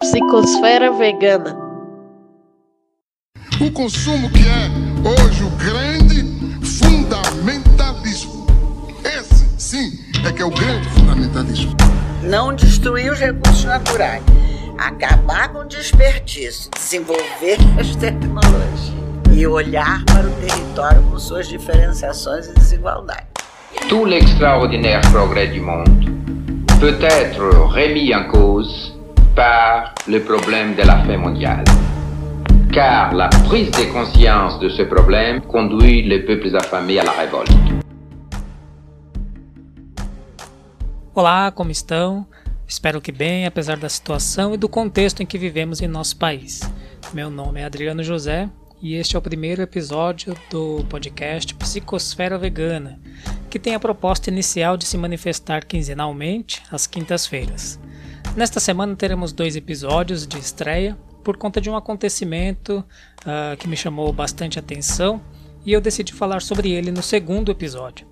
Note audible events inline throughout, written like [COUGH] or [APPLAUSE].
Psicosfera vegana. O consumo que é hoje o grande fundamentalismo. Esse, sim, é que é o grande fundamentalismo. Não destruir os recursos naturais, acabar com o desperdício, desenvolver [LAUGHS] as tecnologias e olhar para o território com suas diferenciações e desigualdades. Tout l'extraordinaire progrès du monde peut être remis en cause par le problème de la faim mondiale. Car la prise de conscience de ce problème conduit les peuples affamés à la révolte. Olá, como estão? Espero que bem, apesar da situação e do contexto em que vivemos em nosso país. Meu nome é Adriano José e este é o primeiro episódio do podcast Psicosfera Vegana, que tem a proposta inicial de se manifestar quinzenalmente às quintas-feiras. Nesta semana teremos dois episódios de estreia por conta de um acontecimento uh, que me chamou bastante atenção e eu decidi falar sobre ele no segundo episódio.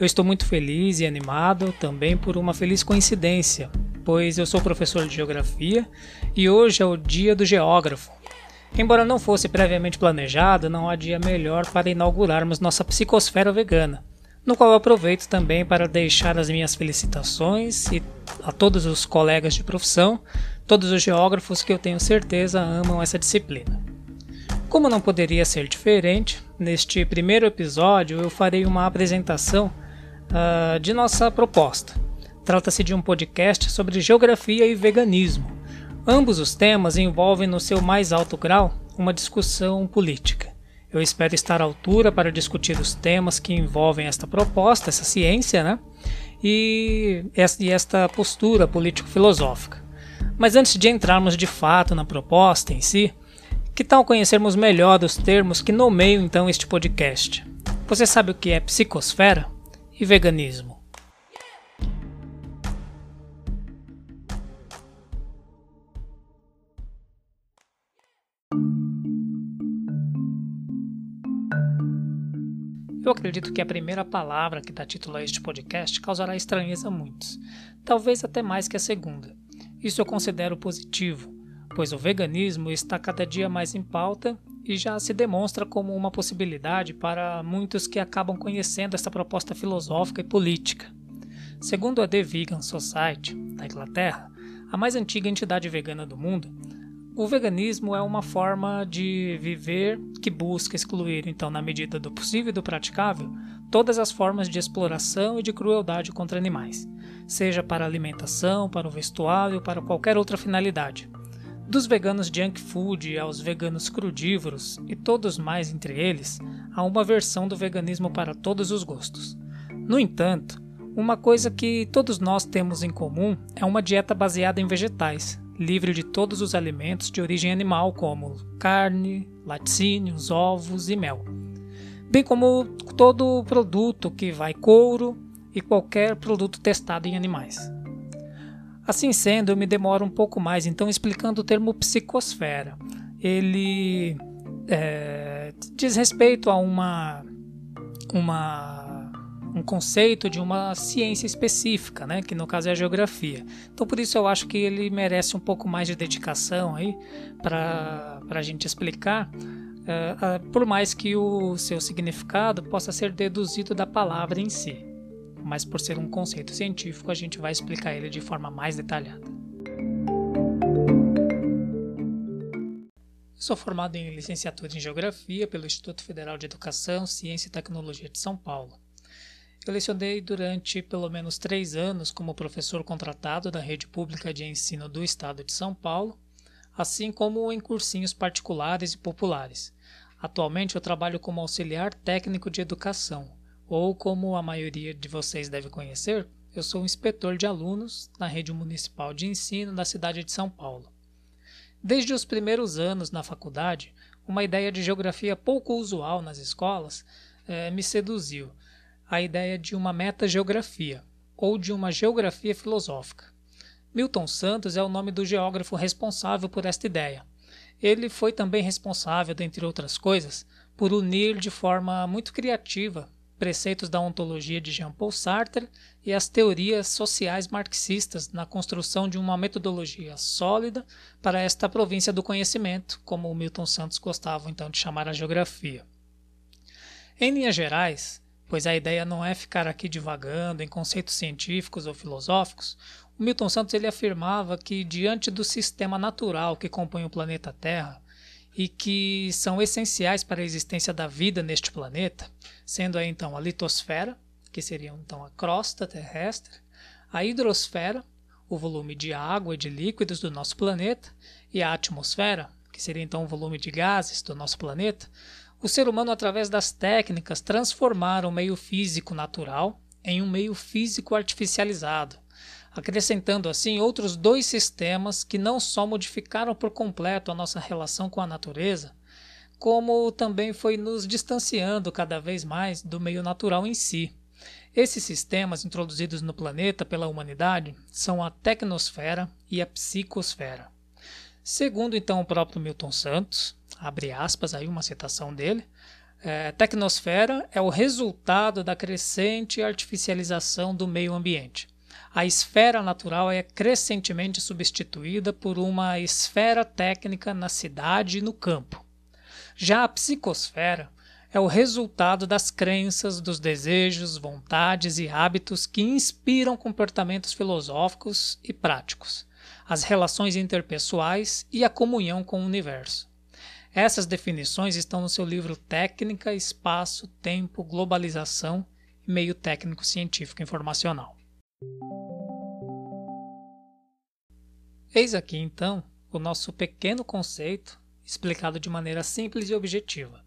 Eu estou muito feliz e animado também por uma feliz coincidência, pois eu sou professor de geografia e hoje é o Dia do Geógrafo, Embora não fosse previamente planejado, não há dia melhor para inaugurarmos nossa psicosfera vegana, no qual aproveito também para deixar as minhas felicitações a todos os colegas de profissão, todos os geógrafos que eu tenho certeza amam essa disciplina. Como não poderia ser diferente, neste primeiro episódio eu farei uma apresentação uh, de nossa proposta. Trata-se de um podcast sobre geografia e veganismo Ambos os temas envolvem no seu mais alto grau uma discussão política. Eu espero estar à altura para discutir os temas que envolvem esta proposta, essa ciência, né? E esta postura político-filosófica. Mas antes de entrarmos de fato na proposta em si, que tal conhecermos melhor os termos que nomeiam então este podcast? Você sabe o que é psicosfera e veganismo? Eu acredito que a primeira palavra que dá título a este podcast causará estranheza a muitos, talvez até mais que a segunda. Isso eu considero positivo, pois o veganismo está cada dia mais em pauta e já se demonstra como uma possibilidade para muitos que acabam conhecendo esta proposta filosófica e política. Segundo a The Vegan Society, da Inglaterra, a mais antiga entidade vegana do mundo, o veganismo é uma forma de viver que busca excluir, então, na medida do possível e do praticável, todas as formas de exploração e de crueldade contra animais, seja para alimentação, para o vestuário, para qualquer outra finalidade. Dos veganos junk food aos veganos crudívoros e todos mais entre eles, há uma versão do veganismo para todos os gostos. No entanto, uma coisa que todos nós temos em comum é uma dieta baseada em vegetais, livre de todos os alimentos de origem animal, como carne, laticínios, ovos e mel, bem como todo produto que vai couro e qualquer produto testado em animais. Assim sendo, eu me demoro um pouco mais então explicando o termo psicosfera. Ele é, diz respeito a uma, uma um conceito de uma ciência específica, né, que no caso é a geografia. Então por isso eu acho que ele merece um pouco mais de dedicação aí para a gente explicar, uh, por mais que o seu significado possa ser deduzido da palavra em si. Mas por ser um conceito científico, a gente vai explicar ele de forma mais detalhada. Sou formado em licenciatura em Geografia pelo Instituto Federal de Educação, Ciência e Tecnologia de São Paulo. Eu lecionei durante pelo menos três anos como professor contratado da rede pública de ensino do estado de São Paulo, assim como em cursinhos particulares e populares. Atualmente eu trabalho como auxiliar técnico de educação, ou como a maioria de vocês deve conhecer, eu sou inspetor de alunos na rede municipal de ensino da cidade de São Paulo. Desde os primeiros anos na faculdade, uma ideia de geografia pouco usual nas escolas eh, me seduziu a ideia de uma metageografia, ou de uma geografia filosófica. Milton Santos é o nome do geógrafo responsável por esta ideia. Ele foi também responsável, dentre outras coisas, por unir de forma muito criativa preceitos da ontologia de Jean-Paul Sartre e as teorias sociais marxistas na construção de uma metodologia sólida para esta província do conhecimento, como o Milton Santos gostava então de chamar a geografia. Em linhas gerais, pois a ideia não é ficar aqui divagando em conceitos científicos ou filosóficos, o Milton Santos ele afirmava que diante do sistema natural que compõe o planeta Terra, e que são essenciais para a existência da vida neste planeta, sendo aí então a litosfera, que seria então a crosta terrestre, a hidrosfera, o volume de água e de líquidos do nosso planeta, e a atmosfera, que seria então o volume de gases do nosso planeta, o ser humano, através das técnicas, transformaram o meio físico natural em um meio físico artificializado, acrescentando assim outros dois sistemas que não só modificaram por completo a nossa relação com a natureza, como também foi nos distanciando cada vez mais do meio natural em si. Esses sistemas introduzidos no planeta pela humanidade são a tecnosfera e a psicosfera. Segundo então o próprio Milton Santos, abre aspas aí uma citação dele, é, tecnosfera é o resultado da crescente artificialização do meio ambiente a esfera natural é crescentemente substituída por uma esfera técnica na cidade e no campo. Já a psicosfera é o resultado das crenças, dos desejos, vontades e hábitos que inspiram comportamentos filosóficos e práticos, as relações interpessoais e a comunhão com o universo. Essas definições estão no seu livro Técnica, Espaço, Tempo, Globalização e Meio Técnico Científico Informacional. Eis aqui então o nosso pequeno conceito explicado de maneira simples e objetiva.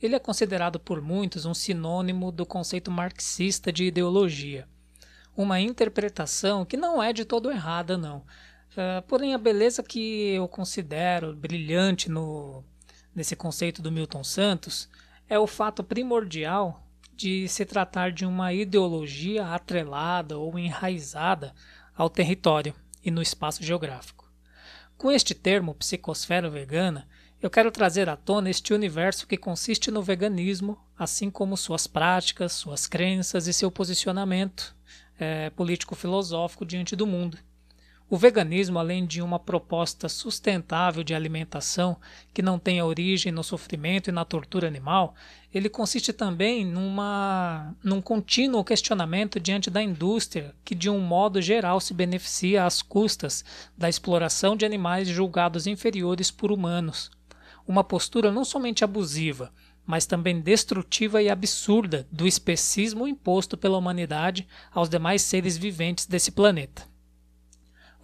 Ele é considerado por muitos um sinônimo do conceito marxista de ideologia, uma interpretação que não é de todo errada, não. Uh, porém, a beleza que eu considero brilhante no, nesse conceito do Milton Santos é o fato primordial de se tratar de uma ideologia atrelada ou enraizada ao território e no espaço geográfico. Com este termo, psicosfera vegana, eu quero trazer à tona este universo que consiste no veganismo, assim como suas práticas, suas crenças e seu posicionamento é, político-filosófico diante do mundo. O veganismo, além de uma proposta sustentável de alimentação que não tenha origem no sofrimento e na tortura animal, ele consiste também numa, num contínuo questionamento diante da indústria que, de um modo geral, se beneficia às custas da exploração de animais julgados inferiores por humanos. Uma postura não somente abusiva, mas também destrutiva e absurda do especismo imposto pela humanidade aos demais seres viventes desse planeta.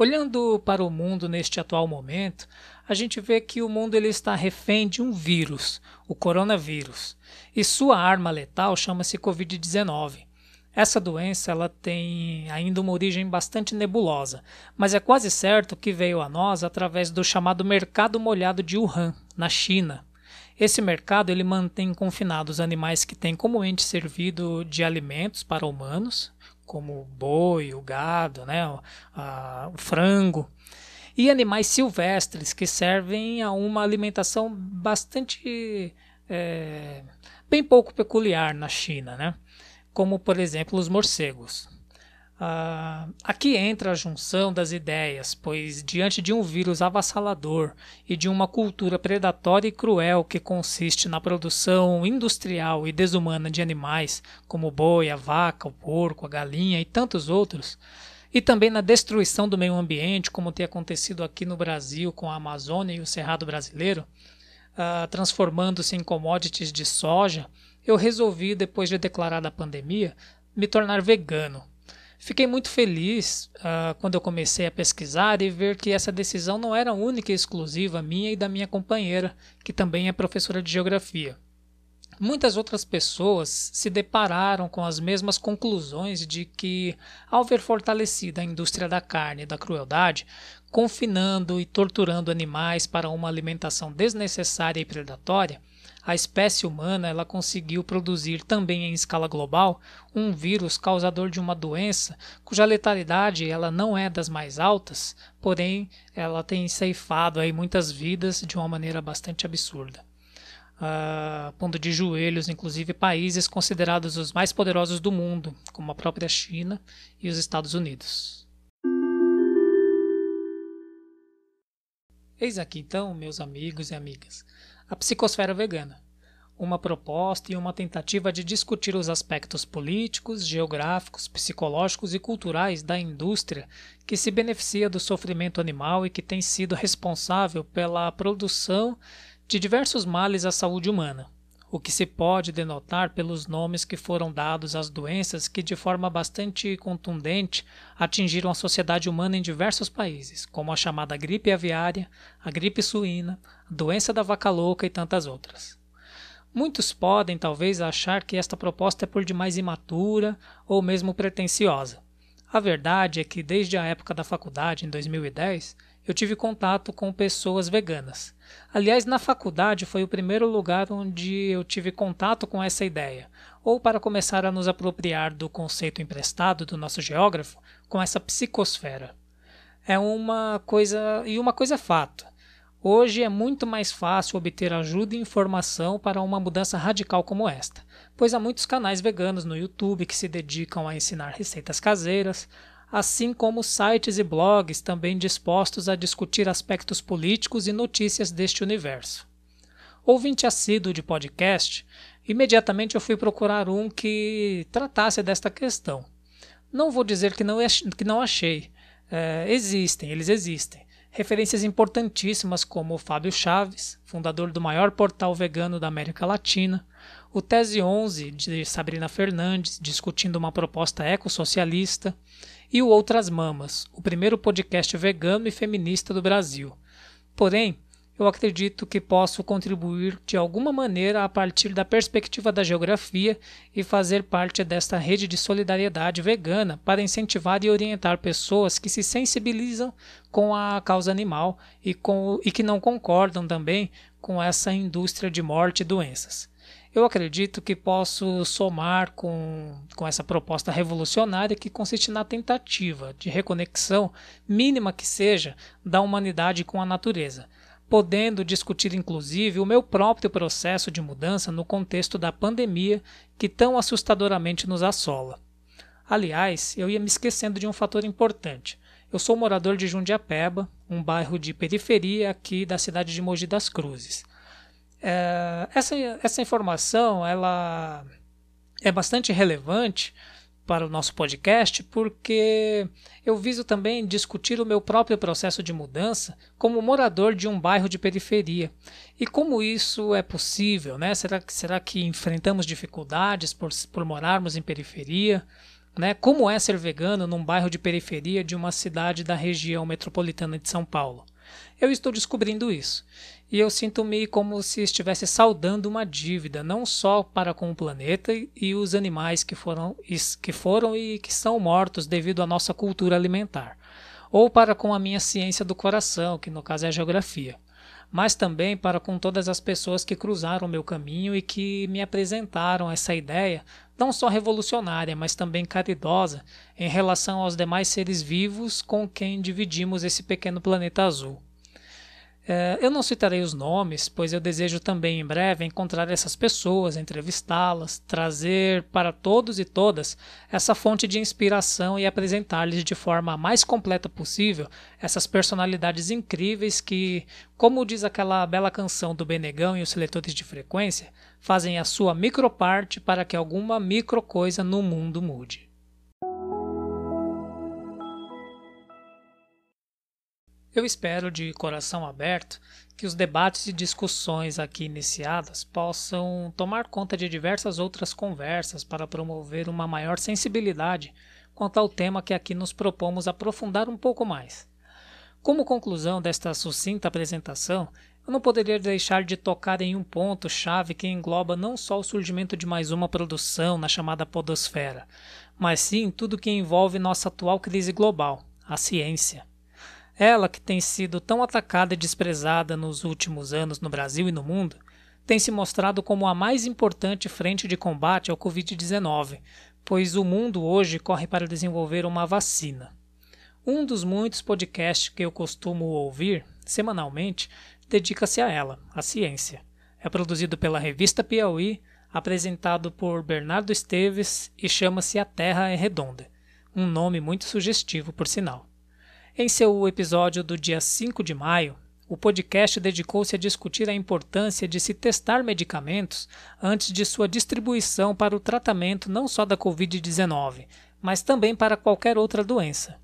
Olhando para o mundo neste atual momento, a gente vê que o mundo ele está refém de um vírus, o coronavírus, e sua arma letal chama-se Covid-19. Essa doença ela tem ainda uma origem bastante nebulosa, mas é quase certo que veio a nós através do chamado mercado molhado de Wuhan, na China. Esse mercado ele mantém confinados animais que têm comumente servido de alimentos para humanos, como o boi, o gado, né, o, a, o frango, e animais silvestres que servem a uma alimentação bastante é, bem pouco peculiar na China, né? como por exemplo os morcegos. Uh, aqui entra a junção das ideias, pois diante de um vírus avassalador e de uma cultura predatória e cruel que consiste na produção industrial e desumana de animais, como o boi, a vaca, o porco, a galinha e tantos outros, e também na destruição do meio ambiente, como tem acontecido aqui no Brasil com a Amazônia e o Cerrado brasileiro, uh, transformando-se em commodities de soja, eu resolvi, depois de declarada a pandemia, me tornar vegano Fiquei muito feliz uh, quando eu comecei a pesquisar e ver que essa decisão não era única e exclusiva minha e da minha companheira, que também é professora de geografia. Muitas outras pessoas se depararam com as mesmas conclusões de que, ao ver fortalecida a indústria da carne e da crueldade, confinando e torturando animais para uma alimentação desnecessária e predatória, a espécie humana ela conseguiu produzir também em escala global um vírus causador de uma doença cuja letalidade ela não é das mais altas, porém ela tem ceifado aí muitas vidas de uma maneira bastante absurda. uh, pondo de joelhos, inclusive, países considerados os mais poderosos do mundo, como a própria China e os Estados Unidos. Eis aqui então, meus amigos e amigas, a psicosfera vegana. Uma proposta e uma tentativa de discutir os aspectos políticos, geográficos, psicológicos e culturais da indústria que se beneficia do sofrimento animal e que tem sido responsável pela produção de diversos males à saúde humana, o que se pode denotar pelos nomes que foram dados às doenças que, de forma bastante contundente, atingiram a sociedade humana em diversos países, como a chamada gripe aviária, a gripe suína, a doença da vaca louca e tantas outras. Muitos podem, talvez, achar que esta proposta é por demais imatura ou mesmo pretensiosa. A verdade é que, desde a época da faculdade, em 2010, eu tive contato com pessoas veganas. Aliás, na faculdade foi o primeiro lugar onde eu tive contato com essa ideia, ou para começar a nos apropriar do conceito emprestado do nosso geógrafo, com essa psicosfera. É uma coisa. E uma coisa é fato. Hoje é muito mais fácil obter ajuda e informação para uma mudança radical como esta, pois há muitos canais veganos no YouTube que se dedicam a ensinar receitas caseiras, assim como sites e blogs também dispostos a discutir aspectos políticos e notícias deste universo. Ouvinte assíduo de podcast, imediatamente eu fui procurar um que tratasse desta questão. Não vou dizer que não, que não achei. É, existem, eles existem referências importantíssimas como o Fábio Chaves, fundador do maior portal vegano da América Latina, o Tese 11 de Sabrina Fernandes, discutindo uma proposta ecossocialista, e o Outras Mamas, o primeiro podcast vegano e feminista do Brasil. Porém, eu acredito que posso contribuir de alguma maneira a partir da perspectiva da geografia e fazer parte desta rede de solidariedade vegana para incentivar e orientar pessoas que se sensibilizam com a causa animal e, com, e que não concordam também com essa indústria de morte e doenças. Eu acredito que posso somar com, com essa proposta revolucionária que consiste na tentativa de reconexão, mínima que seja, da humanidade com a natureza podendo discutir inclusive o meu próprio processo de mudança no contexto da pandemia que tão assustadoramente nos assola. Aliás, eu ia me esquecendo de um fator importante. Eu sou morador de Jundiapeba, um bairro de periferia aqui da cidade de Mogi das Cruzes. É, essa, essa informação ela é bastante relevante para o nosso podcast, porque eu viso também discutir o meu próprio processo de mudança como morador de um bairro de periferia. E como isso é possível, né? Será, será que enfrentamos dificuldades por, por morarmos em periferia? Né? Como é ser vegano num bairro de periferia de uma cidade da região metropolitana de São Paulo? Eu estou descobrindo isso e eu sinto-me como se estivesse saudando uma dívida, não só para com o planeta e os animais que foram, que foram e que são mortos devido à nossa cultura alimentar, ou para com a minha ciência do coração, que no caso é a geografia, mas também para com todas as pessoas que cruzaram meu caminho e que me apresentaram essa ideia, não só revolucionária, mas também caridosa em relação aos demais seres vivos com quem dividimos esse pequeno planeta azul. É, eu não citarei os nomes, pois eu desejo também em breve encontrar essas pessoas, entrevistá-las, trazer para todos e todas essa fonte de inspiração e apresentar-lhes de forma mais completa possível essas personalidades incríveis que, como diz aquela bela canção do Benegão e os seletores de frequência, fazem a sua microparte para que alguma micro coisa no mundo mude. Eu espero de coração aberto que os debates e discussões aqui iniciadas possam tomar conta de diversas outras conversas para promover uma maior sensibilidade quanto ao tema que aqui nos propomos aprofundar um pouco mais. Como conclusão desta sucinta apresentação, eu não poderia deixar de tocar em um ponto-chave que engloba não só o surgimento de mais uma produção na chamada Podosfera, mas sim tudo que envolve nossa atual crise global, a ciência. Ela, que tem sido tão atacada e desprezada nos últimos anos no Brasil e no mundo, tem se mostrado como a mais importante frente de combate ao Covid-19, pois o mundo hoje corre para desenvolver uma vacina. Um dos muitos podcasts que eu costumo ouvir semanalmente dedica-se a ela, a ciência. É produzido pela revista Piauí, apresentado por Bernardo Esteves e chama-se A Terra é Redonda, um nome muito sugestivo, por sinal. Em seu episódio do dia 5 de maio, o podcast dedicou-se a discutir a importância de se testar medicamentos antes de sua distribuição para o tratamento não só da Covid-19, mas também para qualquer outra doença.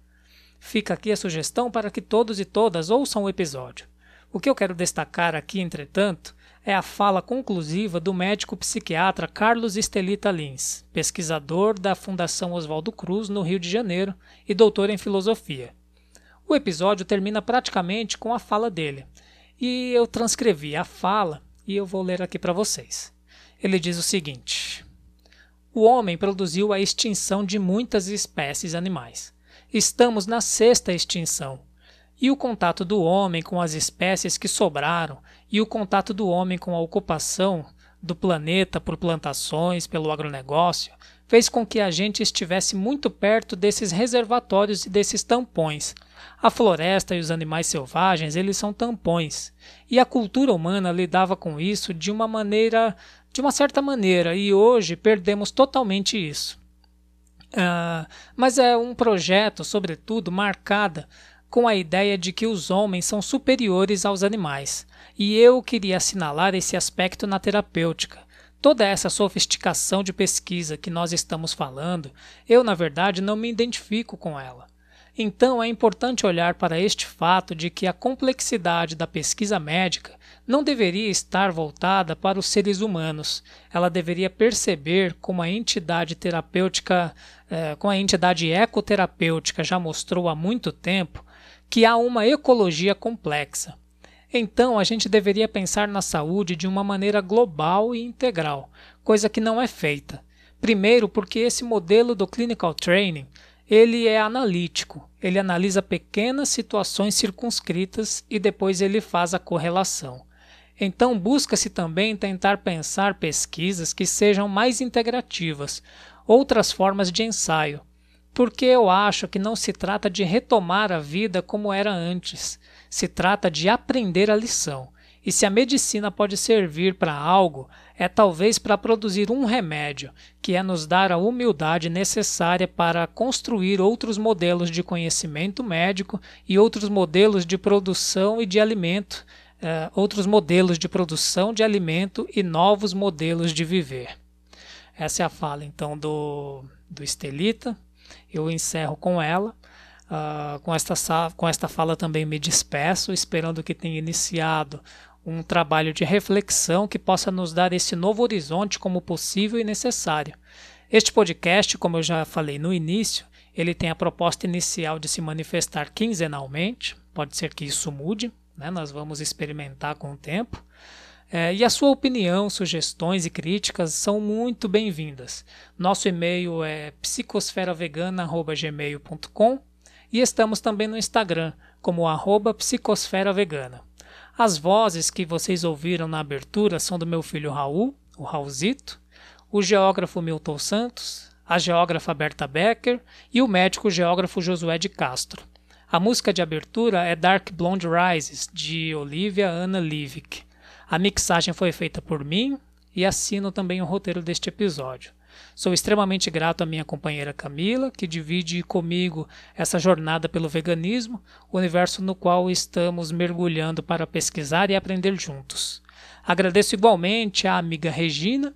Fica aqui a sugestão para que todos e todas ouçam o episódio. O que eu quero destacar aqui, entretanto, é a fala conclusiva do médico psiquiatra Carlos Estelita Lins, pesquisador da Fundação Oswaldo Cruz, no Rio de Janeiro, e doutor em filosofia. O episódio termina praticamente com a fala dele. E eu transcrevi a fala e eu vou ler aqui para vocês. Ele diz o seguinte: O homem produziu a extinção de muitas espécies animais. Estamos na sexta extinção. E o contato do homem com as espécies que sobraram e o contato do homem com a ocupação do planeta por plantações, pelo agronegócio, fez com que a gente estivesse muito perto desses reservatórios e desses tampões. A floresta e os animais selvagens, eles são tampões. E a cultura humana lidava com isso de uma maneira, de uma certa maneira, e hoje perdemos totalmente isso. Uh, mas é um projeto, sobretudo, marcada com a ideia de que os homens são superiores aos animais, e eu queria assinalar esse aspecto na terapêutica. Toda essa sofisticação de pesquisa que nós estamos falando, eu, na verdade, não me identifico com ela. Então é importante olhar para este fato de que a complexidade da pesquisa médica não deveria estar voltada para os seres humanos. Ela deveria perceber como a entidade terapêutica, eh, como a entidade ecoterapêutica já mostrou há muito tempo, que há uma ecologia complexa. Então, a gente deveria pensar na saúde de uma maneira global e integral, coisa que não é feita. Primeiro, porque esse modelo do clinical training, ele é analítico. Ele analisa pequenas situações circunscritas e depois ele faz a correlação. Então, busca-se também tentar pensar pesquisas que sejam mais integrativas, outras formas de ensaio, porque eu acho que não se trata de retomar a vida como era antes, se trata de aprender a lição. E se a medicina pode servir para algo, é talvez para produzir um remédio, que é nos dar a humildade necessária para construir outros modelos de conhecimento médico e outros modelos de produção e de alimento, uh, outros modelos de produção de alimento e novos modelos de viver. Essa é a fala então do, do Estelita, eu encerro com ela. Uh, com, esta, com esta fala também me despeço, esperando que tenha iniciado um trabalho de reflexão que possa nos dar esse novo horizonte como possível e necessário. Este podcast, como eu já falei no início, ele tem a proposta inicial de se manifestar quinzenalmente, pode ser que isso mude, né? nós vamos experimentar com o tempo. É, e a sua opinião, sugestões e críticas são muito bem-vindas. Nosso e-mail é psicosferavegana.gmail.com e estamos também no Instagram como arroba psicosferavegana. As vozes que vocês ouviram na abertura são do meu filho Raul, o Raulzito, o geógrafo Milton Santos, a geógrafa Berta Becker e o médico geógrafo Josué de Castro. A música de abertura é Dark Blonde Rises, de Olivia Anna Livick. A mixagem foi feita por mim e assino também o roteiro deste episódio. Sou extremamente grato à minha companheira Camila, que divide comigo essa jornada pelo veganismo, universo no qual estamos mergulhando para pesquisar e aprender juntos. Agradeço igualmente à amiga Regina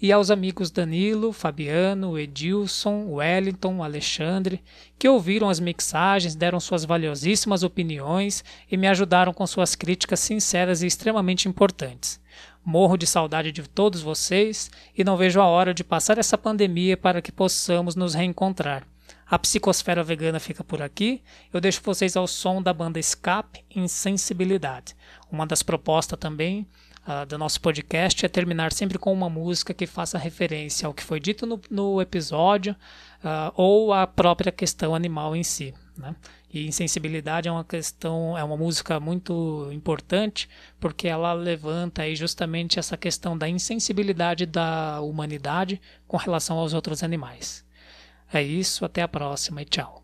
e aos amigos Danilo, Fabiano, Edilson, Wellington, Alexandre, que ouviram as mixagens, deram suas valiosíssimas opiniões e me ajudaram com suas críticas sinceras e extremamente importantes. Morro de saudade de todos vocês e não vejo a hora de passar essa pandemia para que possamos nos reencontrar. A psicosfera vegana fica por aqui. Eu deixo vocês ao som da banda Escape Insensibilidade. Uma das propostas também uh, do nosso podcast é terminar sempre com uma música que faça referência ao que foi dito no, no episódio uh, ou à própria questão animal em si. Né? E insensibilidade é uma questão, é uma música muito importante porque ela levanta aí justamente essa questão da insensibilidade da humanidade com relação aos outros animais. É isso, até a próxima e tchau.